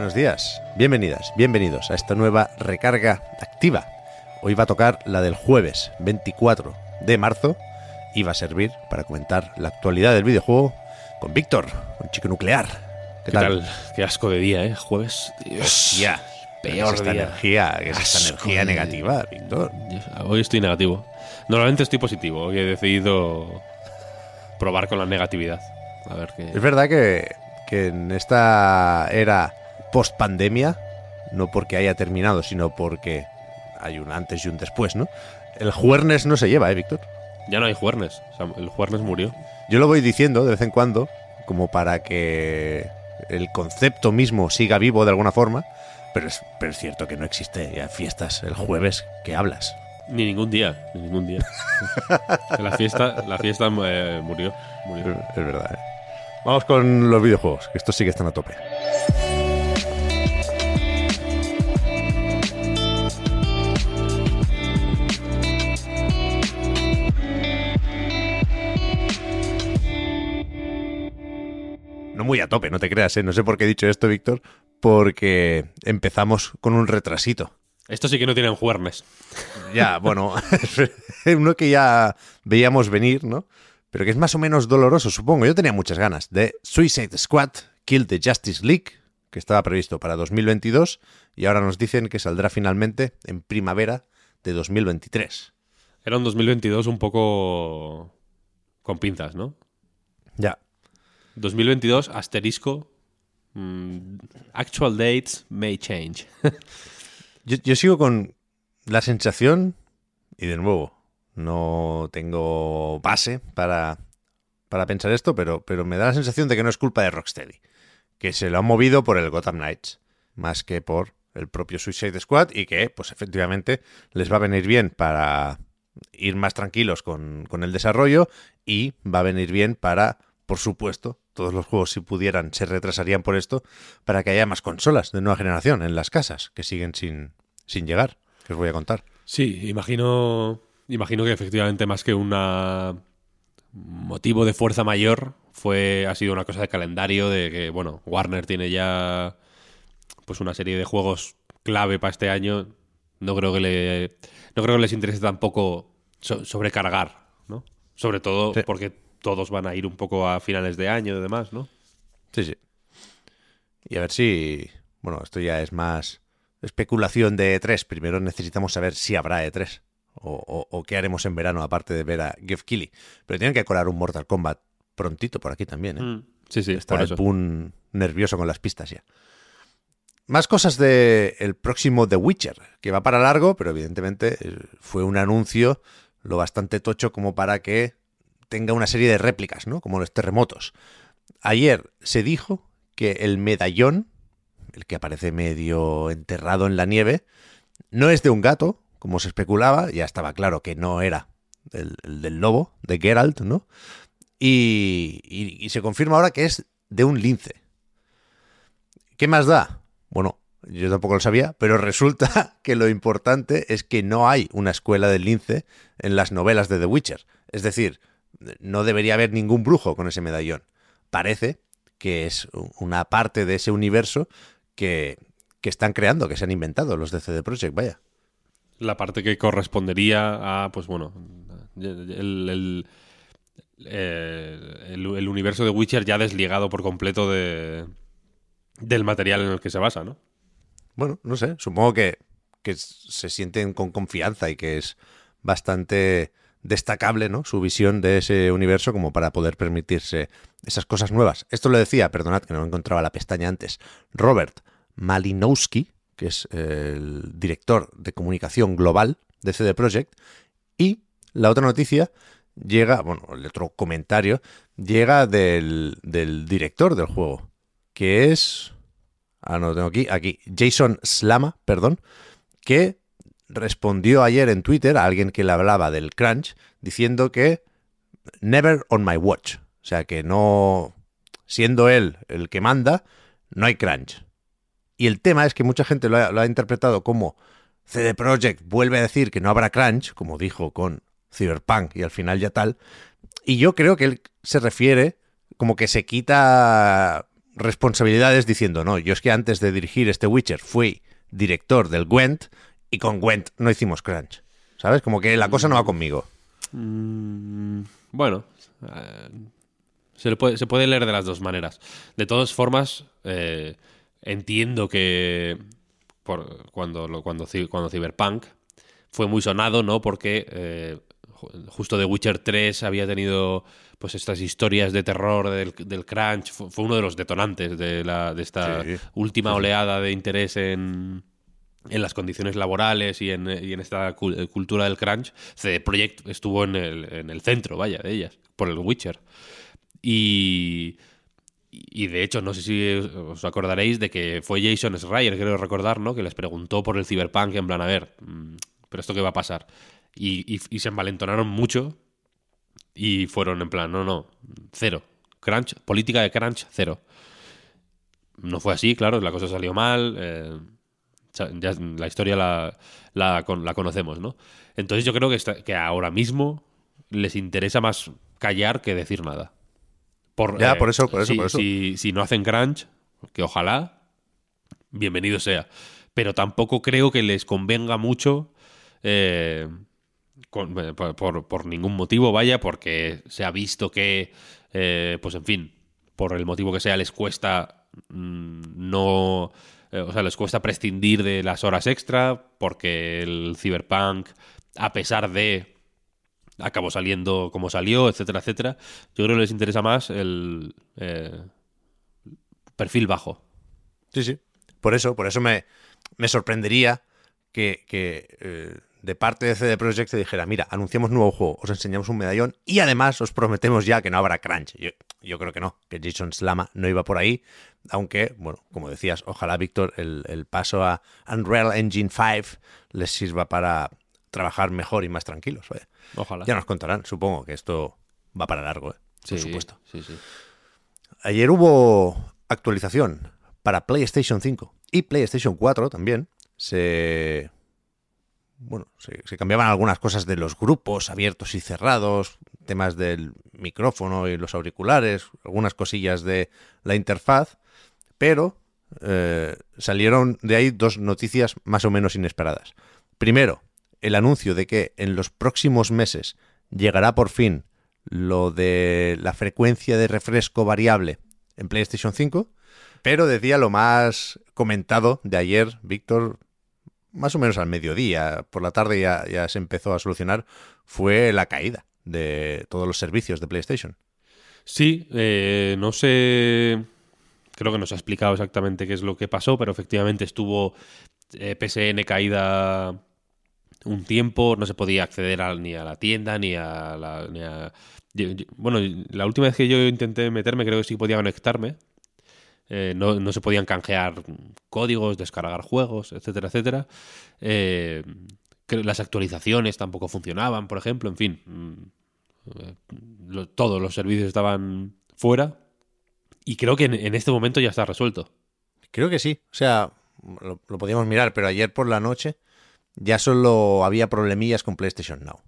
Buenos días, bienvenidas, bienvenidos a esta nueva recarga activa. Hoy va a tocar la del jueves 24 de marzo y va a servir para comentar la actualidad del videojuego con Víctor, un chico nuclear. ¿Qué, tal? Qué asco de día, ¿eh? Jueves. Dios. Ya, peor esta día. energía, que es esta Asco energía negativa, Víctor. Hoy estoy negativo. Normalmente estoy positivo. Hoy he decidido probar con la negatividad. A ver qué. Es verdad que, que en esta era post pandemia, no porque haya terminado, sino porque hay un antes y un después, ¿no? El juernes no se lleva, ¿eh, Víctor? Ya no hay juernes. O sea, el juernes murió. Yo lo voy diciendo de vez en cuando, como para que el concepto mismo siga vivo de alguna forma, pero es, pero es cierto que no existe ya fiestas el jueves que hablas. Ni ningún día. Ni ningún día. la fiesta, la fiesta eh, murió. murió. Es, es verdad. ¿eh? Vamos con los videojuegos, que estos sí que están a tope. No muy a tope, no te creas, ¿eh? No sé por qué he dicho esto, Víctor, porque empezamos con un retrasito. Estos sí que no tienen juernes. Ya, bueno, uno que ya veíamos venir, ¿no? Pero que es más o menos doloroso, supongo. Yo tenía muchas ganas de Suicide Squad, Kill the Justice League, que estaba previsto para 2022 y ahora nos dicen que saldrá finalmente en primavera de 2023. Era un 2022 un poco con pinzas, ¿no? Ya. 2022, asterisco. mm, actual dates may change. Yo, yo sigo con la sensación, y de nuevo, no tengo base para, para pensar esto, pero, pero me da la sensación de que no es culpa de Rocksteady, que se lo han movido por el Gotham Knights, más que por el propio Suicide Squad, y que, pues efectivamente, les va a venir bien para ir más tranquilos con, con el desarrollo, y va a venir bien para, por supuesto, todos los juegos, si pudieran, se retrasarían por esto, para que haya más consolas de nueva generación en las casas, que siguen sin, sin llegar, que os voy a contar. Sí, imagino, imagino que efectivamente más que una motivo de fuerza mayor fue ha sido una cosa de calendario de que bueno Warner tiene ya pues una serie de juegos clave para este año. No creo que le no creo que les interese tampoco so- sobrecargar, ¿no? Sobre todo Sí. porque todos van a ir un poco a finales de año y demás, ¿no? Sí, sí. Y a ver si. Bueno, esto ya es más especulación de E3. Primero necesitamos saber si habrá E3. O, o- o qué haremos en verano, aparte de ver a Geoff Keighley. Pero tienen que colar un Mortal Kombat prontito por aquí también, ¿eh? Sí, sí, Está por el. Pun nervioso con las pistas ya. Más cosas de el próximo The Witcher, que va para largo, pero evidentemente eh, fue un anuncio lo bastante tocho como para que tenga una serie de réplicas, ¿no? Como los terremotos. Ayer se dijo que el medallón, el que aparece medio enterrado en la nieve, no es de un gato, como se especulaba, ya estaba claro que no era el, el del lobo, de Geralt, ¿no? Y- y se confirma ahora que es de un lince. ¿Qué más da? Bueno, yo tampoco lo sabía, pero resulta que lo importante es que no hay una escuela del lince en las novelas de The Witcher. Es decir, no debería haber ningún brujo con ese medallón. Parece que es una parte de ese universo que, que están creando, que se han inventado los de CD Projekt, vaya. La parte que correspondería a, pues bueno, el, el, eh, el- el universo de Witcher ya desligado por completo de, del material en el que se basa, ¿no? Bueno, no sé, supongo que, que se sienten con confianza y que es bastante destacable, ¿no? Su visión de ese universo como para poder permitirse esas cosas nuevas. Esto lo decía, perdonad que no encontraba la pestaña antes, Robert Malinowski, que es el director de comunicación global de CD Projekt, y la otra noticia llega, bueno, el otro comentario, llega del director del juego, que es... Ah, no, lo tengo aquí, aquí, Jason Slama, perdón, que respondió ayer en Twitter a alguien que le hablaba del crunch, diciendo que never on my watch. O sea, que no, siendo él el que manda, no hay crunch. Y el tema es que mucha gente lo ha, interpretado como CD Projekt vuelve a decir que no habrá crunch, como dijo con Cyberpunk y al final ya tal. Y yo creo que él se refiere como que se quita responsabilidades diciendo, no, yo es que antes de dirigir este Witcher fui director del Gwent y con Gwent no hicimos crunch. ¿Sabes? Como que la cosa no va conmigo. Mm, bueno, eh, se, le puede, se puede leer de las dos maneras. De todas formas, eh, entiendo que por, cuando, cuando, cuando Cyberpunk fue muy sonado, ¿no? Porque eh, ju- justo The Witcher 3 había tenido pues estas historias de terror del, del crunch. Fue, fue uno de los detonantes de, la, de esta Sí. última oleada de interés en, en las condiciones laborales y en, y en esta eh, cultura del crunch, CD Projekt estuvo en el, en el centro, vaya, de ellas, por el Witcher. Y, y de hecho, no sé si os acordaréis de que fue Jason Schreier, creo recordar, ¿no? Que les preguntó por el Cyberpunk en plan, a ver, mm, ¿pero esto qué va a pasar? Y, y- se envalentonaron mucho y fueron en plan, no, no, cero. Crunch, política de crunch, cero. No fue así, claro, la cosa salió mal. eh, ya la historia la, la, con- la conocemos, ¿no? Entonces yo creo que, está- que ahora mismo les interesa más callar que decir nada. Por, Ya, por eso, por eso, si, por eso. Si, si no hacen crunch, que ojalá, bienvenido sea. Pero tampoco creo que les convenga mucho eh, con- eh, por, por- por ningún motivo, vaya, porque se ha visto que, eh, pues en fin, por el motivo que sea, les cuesta mm, no. Eh, o sea, les cuesta prescindir de las horas extra, porque el Cyberpunk, a pesar de. acabó saliendo como salió, etcétera, etcétera. Yo creo que les interesa más el eh, perfil bajo. Sí, sí. Por eso, por eso me, me sorprendería que, que, eh, de parte de CD Projekt se dijera, mira, anunciamos nuevo juego, os enseñamos un medallón y además os prometemos ya que no habrá crunch. Yo, yo creo que no, que Jason Slama no iba por ahí, aunque, bueno, como decías, ojalá, Víctor, el, el paso a Unreal Engine 5 les sirva para trabajar mejor y más tranquilos. vaya. Ojalá. Ya nos contarán, supongo que esto va para largo, ¿eh? por supuesto. Sí, sí. Ayer hubo actualización para PlayStation 5 y PlayStation 4 también. Se. Bueno, se, cambiaban algunas cosas de los grupos abiertos y cerrados, temas del micrófono y los auriculares, algunas cosillas de la interfaz, pero eh, salieron de ahí dos noticias más o menos inesperadas. Primero, el anuncio de que en los próximos meses llegará por fin lo de la frecuencia de refresco variable en PlayStation 5, pero decía lo más comentado de ayer, Víctor, más o menos al mediodía, por la tarde ya, se empezó a solucionar, fue la caída de todos los servicios de PlayStation. Sí, eh, no sé. Creo que nos ha explicado exactamente qué es lo que pasó, pero efectivamente estuvo eh, PSN caída un tiempo, no se podía acceder a- ni a la tienda, ni a la. ni a- bueno, la última vez que yo intenté meterme, creo que sí podía conectarme. Eh, no, no se podían canjear códigos, descargar juegos, etcétera, etcétera. Eh, las actualizaciones tampoco funcionaban, por ejemplo, en fin. mm, lo- todos los servicios estaban fuera. Y creo que en, en este momento ya está resuelto. Creo que sí, o sea, lo, lo podíamos mirar, pero ayer por la noche ya solo había problemillas con PlayStation Now.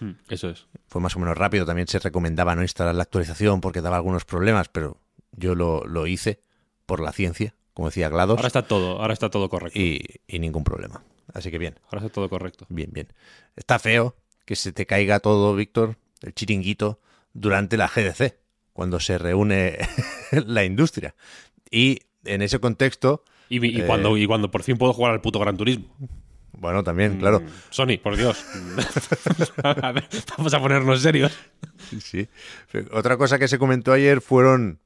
Mm, Eso es. Fue más o menos rápido, también se recomendaba no instalar la actualización porque daba algunos problemas, pero yo lo, lo hice por la ciencia, como decía GLaDOS, Ahora está todo, ahora está todo correcto. y, y ningún problema. Así que bien, Ahora está todo correcto. bien, bien. Está feo que se te caiga todo, Víctor, el chiringuito, durante la GDC, cuando se reúne la industria. Y en ese contexto, Y, y Eh. cuando, y cuando por fin puedo jugar al puto Gran Turismo. bueno, también, claro, Mm, Sony, por Dios. A ver, Vamos a ponernos serios. Sí. Otra cosa que se comentó ayer fueron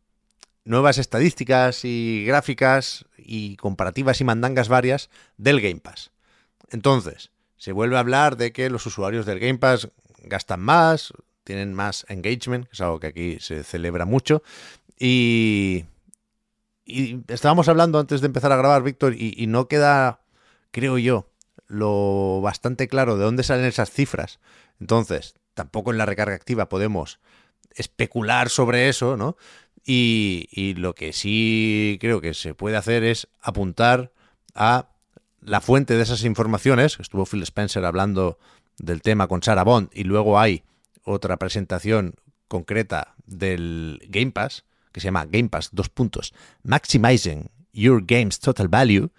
nuevas estadísticas y gráficas y comparativas y mandangas varias del Game Pass. Entonces, se vuelve a hablar de que los usuarios del Game Pass gastan más, tienen más engagement, que es algo que aquí se celebra mucho. Y, y estábamos hablando antes de empezar a grabar, Víctor, y, y no queda, creo yo, lo bastante claro de dónde salen esas cifras. Entonces, tampoco en la recarga activa podemos especular sobre eso, ¿no? Y, lo que sí creo que se puede hacer es apuntar a la fuente de esas informaciones. Estuvo Phil Spencer hablando del tema con Sarah Bond y luego hay otra presentación concreta del Game Pass que se llama Game Pass, dos puntos, Maximizing Your Game's Total Value,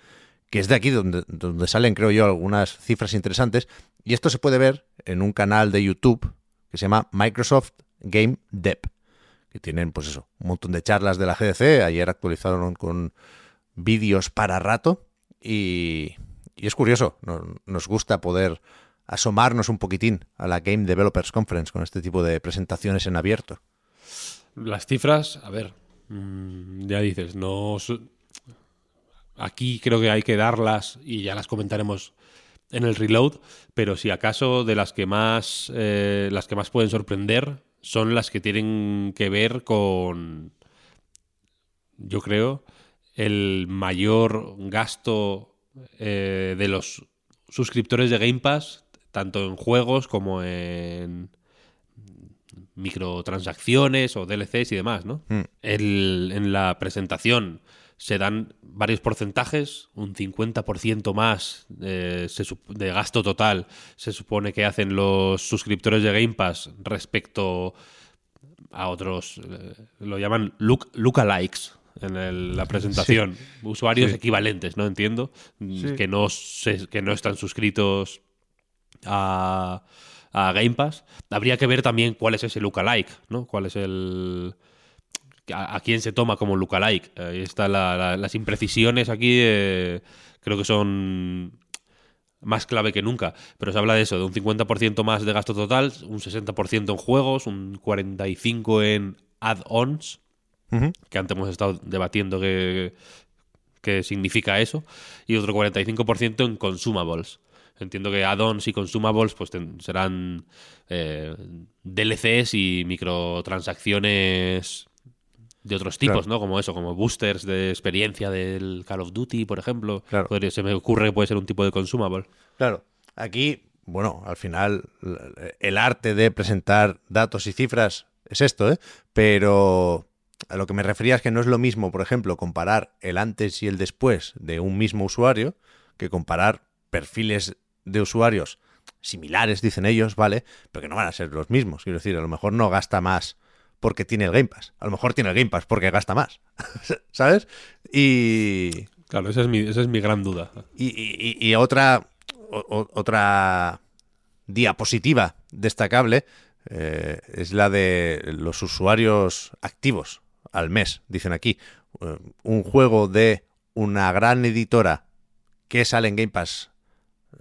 que es de aquí donde, donde salen, creo yo, algunas cifras interesantes. Y esto se puede ver en un canal de YouTube que se llama Microsoft Game Dev, que tienen, pues eso, un montón de charlas de la GDC. Ayer actualizaron con vídeos para rato y, y es curioso, nos, gusta poder asomarnos un poquitín a la Game Developers Conference con este tipo de presentaciones en abierto. Las cifras, a ver, mmm, ya dices, no. Aquí creo que hay que darlas y ya las comentaremos en el reload, pero si acaso de las que más eh, las que más pueden sorprender son las que tienen que ver con yo creo el mayor gasto eh, de los suscriptores de Game Pass tanto en juegos como en microtransacciones o DLCs y demás, ¿no? Mm. El, en la presentación se dan varios porcentajes, un 50% más eh, se, de gasto total se supone que hacen los suscriptores de Game Pass respecto a otros, eh, lo llaman look, lookalikes en el, la presentación, Sí. usuarios Sí. equivalentes, ¿no? Entiendo, Sí. que, no se- que no están suscritos a, a Game Pass. Habría que ver también cuál es ese lookalike, ¿no? Cuál es el... A, a quién se toma como lookalike. Ahí están la- la- las imprecisiones aquí, eh, creo que son más clave que nunca. Pero se habla de eso, de un 50% más de gasto total, un 60% en juegos, un 45% en add-ons, que antes hemos estado debatiendo qué, qué significa eso, y otro 45% en consumables. Entiendo que add-ons y consumables pues ten- serán eh, DLCs y microtransacciones de otros tipos, Claro. ¿no? Como eso, como boosters de experiencia del Call of Duty, por ejemplo. Claro. Podría- se me ocurre que puede ser un tipo de consumable. Claro, aquí, bueno, al final el arte de presentar datos y cifras es esto, ¿eh? Pero a lo que me refería es que no es lo mismo, por ejemplo, comparar el antes y el después de un mismo usuario que comparar perfiles de usuarios similares, dicen ellos, ¿vale? Pero que no van a ser los mismos. Quiero decir, a lo mejor no gasta más porque tiene el Game Pass. A lo mejor tiene el Game Pass porque gasta más. ¿Sabes? Y, Claro, esa es mi, esa es mi gran duda. y, y- y otra, o- otra diapositiva destacable eh, es la de los usuarios activos al mes, dicen aquí. Eh, un juego de una gran editora que sale en Game Pass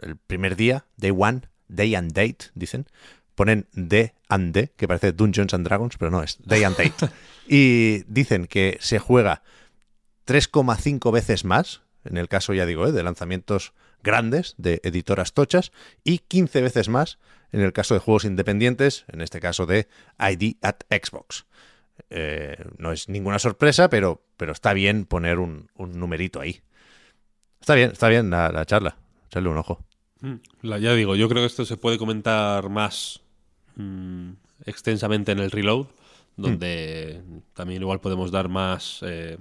el primer día, Day One, Day and Date, dicen. Ponen D and D, que parece Dungeons and Dragons, pero no, es Day and Date. y dicen que se juega 3,5 veces más, en el caso, ya digo, ¿eh? de lanzamientos grandes de editoras tochas, y 15 veces más en el caso de juegos independientes, en este caso de ID at Xbox. Eh, no es ninguna sorpresa, pero, pero está bien poner un, un numerito ahí. Está bien, está bien la, la charla. Echarle un ojo. Mm. La- ya digo, yo creo que esto se puede comentar más mm, extensamente en el reload, donde también igual podemos dar más, eh,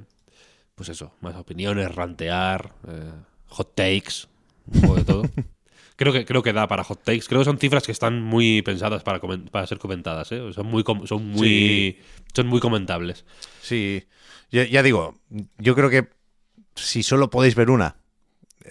pues eso, más opiniones, rantear, eh, hot takes, un poco de todo. creo que creo que da para hot takes. Creo que son cifras que están muy pensadas para, para ser comentadas, ¿eh? Son muy com- son muy son muy comentables. Sí, ya, ya digo, yo creo que si solo podéis ver una,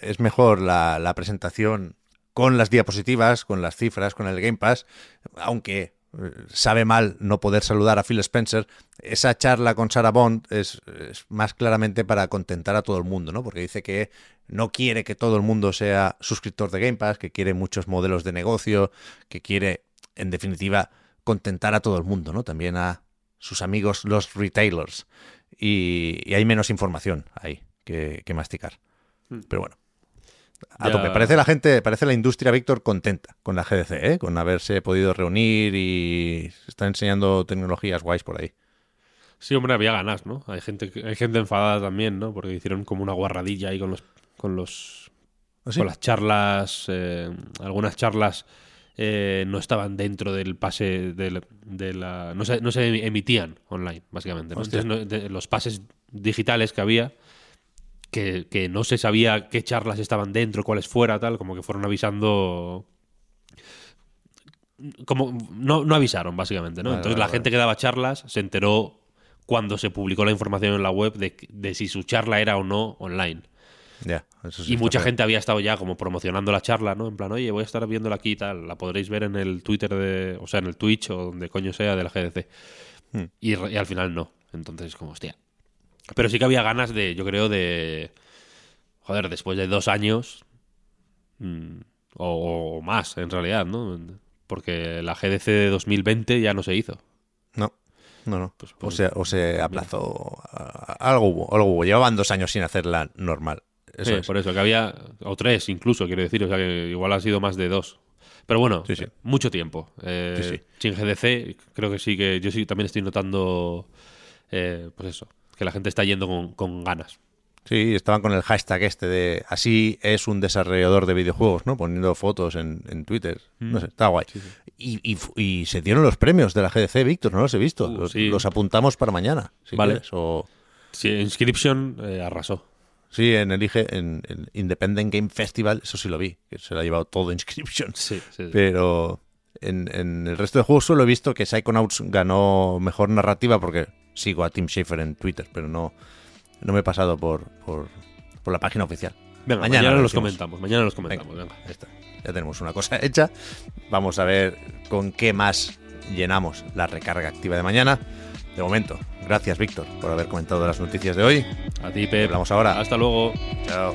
es mejor la, la presentación con las diapositivas, con las cifras, con el Game Pass, aunque eh, sabe mal no poder saludar a Phil Spencer, esa charla con Sarah Bond es, es más claramente para contentar a todo el mundo, ¿no? Porque dice que no quiere que todo el mundo sea suscriptor de Game Pass, que quiere muchos modelos de negocio, que quiere, en definitiva, contentar a todo el mundo, ¿no? También a sus amigos los retailers. Y, y hay menos información ahí que, que masticar. Pero bueno, A Ya- tope. Parece la gente, parece la industria, Víctor, contenta con la GDC, ¿eh? con haberse podido reunir y se están enseñando tecnologías guays por ahí. Sí, hombre, había ganas, ¿no? Hay gente, hay gente enfadada también, ¿no? Porque hicieron como una guarradilla ahí con los, con los, ¿Ah, sí? con las charlas. eh, algunas charlas eh, no estaban dentro del pase del- de la, no se, no se emitían online, básicamente. Entonces, no- de- los pases digitales que había, que, que no se sabía qué charlas estaban dentro, cuáles fuera, tal, como que fueron avisando. Como no, no avisaron, básicamente, ¿no? Vale, Entonces vale, la vale. gente que daba charlas se enteró cuando se publicó la información en la web de, de si su charla era o no online. Ya, eso sí y mucha gente había estado ya como promocionando la charla, ¿no? En plan, oye, voy a estar viéndola aquí y tal. La podréis ver en el Twitter de. O sea, en el Twitch o donde coño sea de la GDC. Hmm. Y, y al final no. Entonces, como, hostia. Pero sí que había ganas de, yo creo, de. Joder, después de dos años. mm, o, o más, en realidad, ¿no? Porque la GDC de 2020 ya no se hizo. No, no, no. Pues, o, pues, se, o se aplazó. a- a- Algo hubo, algo hubo. Llevaban dos años sin hacerla normal. Eso Sí, es. Por eso, que había. O tres incluso, quiero decir. O sea, que igual ha sido más de dos. Pero bueno, Sí, sí. eh, mucho tiempo. Eh, Sí, sí. Sin GDC, creo que sí que. Yo sí también estoy notando. eh, pues eso. Que la gente está yendo con, con ganas. Sí, estaban con el hashtag este de así es un desarrollador de videojuegos, ¿no? Poniendo fotos en, en Twitter. Mm. No sé, está guay. Y, y fu- y se dieron los premios de la GDC, Víctor, no los he visto. Uh, los, sí. los apuntamos para mañana, si Vale. quieres, O, Sí, Inscription eh, arrasó. sí, en el, IG en el Independent Game Festival, eso sí lo vi, que se lo ha llevado todo Inscription. Sí, sí. Pero en, en el resto de juegos solo he visto que Psychonauts ganó mejor narrativa porque sigo a Tim Schafer en Twitter, pero no, no me he pasado por, por, por la página oficial. Venga, Mañana mañana, lo los comentamos. Mañana los Venga, comentamos. venga. ya está. Ya tenemos una cosa hecha. Vamos a ver con qué más llenamos la recarga activa de mañana. De momento, gracias Víctor por haber comentado las noticias de hoy. A ti, Pep. Hablamos ahora. Hasta luego. Chao.